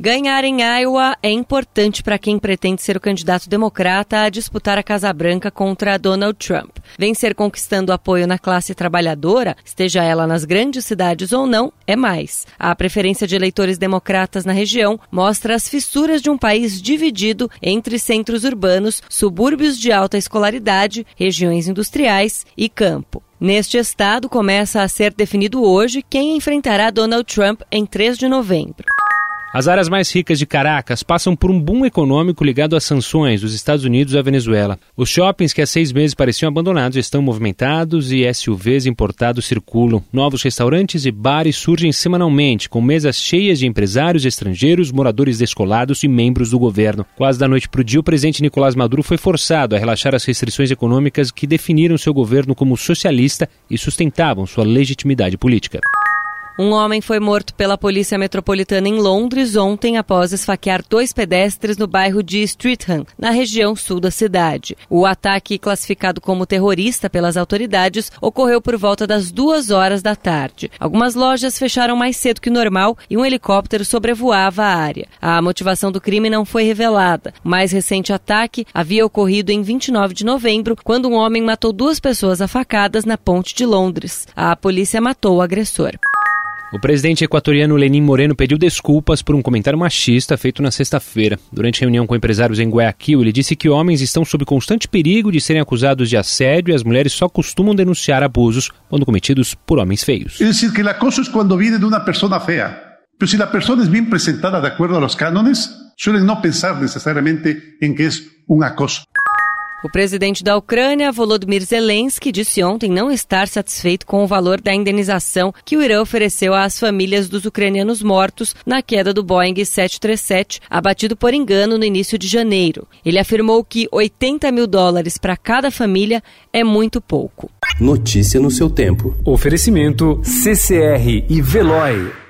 Ganhar em Iowa é importante para quem pretende ser o candidato democrata a disputar a Casa Branca contra Donald Trump. Vencer conquistando apoio na classe trabalhadora, esteja ela nas grandes cidades ou não, é mais. A preferência de eleitores democratas na região mostra as fissuras de um país dividido entre centros urbanos, subúrbios de alta escolaridade, regiões industriais e campo. Neste estado, começa a ser definido hoje quem enfrentará Donald Trump em 3 de novembro. As áreas mais ricas de Caracas passam por um boom econômico ligado às sanções dos Estados Unidos à Venezuela. Os shoppings que há seis meses pareciam abandonados estão movimentados e SUVs importados circulam. Novos restaurantes e bares surgem semanalmente, com mesas cheias de empresários estrangeiros, moradores descolados e membros do governo. Quase da noite para o dia, o presidente Nicolás Maduro foi forçado a relaxar as restrições econômicas que definiram seu governo como socialista e sustentavam sua legitimidade política. Um homem foi morto pela Polícia Metropolitana em Londres ontem após esfaquear dois pedestres no bairro de Streatham, na região sul da cidade. O ataque, classificado como terrorista pelas autoridades, ocorreu por volta das duas horas da tarde. Algumas lojas fecharam mais cedo que normal e um helicóptero sobrevoava a área. A motivação do crime não foi revelada. O mais recente ataque havia ocorrido em 29 de novembro, quando um homem matou duas pessoas a facadas na ponte de Londres. A polícia matou o agressor. O presidente equatoriano Lenin Moreno pediu desculpas por um comentário machista feito na sexta-feira. Durante reunião com empresários em Guayaquil, ele disse que homens estão sob constante perigo de serem acusados de assédio e as mulheres só costumam denunciar abusos quando cometidos por homens feios. É dizer, que o acoso é quando vem de uma pessoa feia. Mas se a pessoa é bem apresentada de acordo aos cânones, suelen não pensar necessariamente em que é um acoso. O presidente da Ucrânia, Volodymyr Zelensky, disse ontem não estar satisfeito com o valor da indenização que o Irã ofereceu às famílias dos ucranianos mortos na queda do Boeing 737, abatido por engano no início de janeiro. Ele afirmou que 80 mil dólares para cada família é muito pouco. Notícia no seu tempo. Oferecimento CCR e Veloy.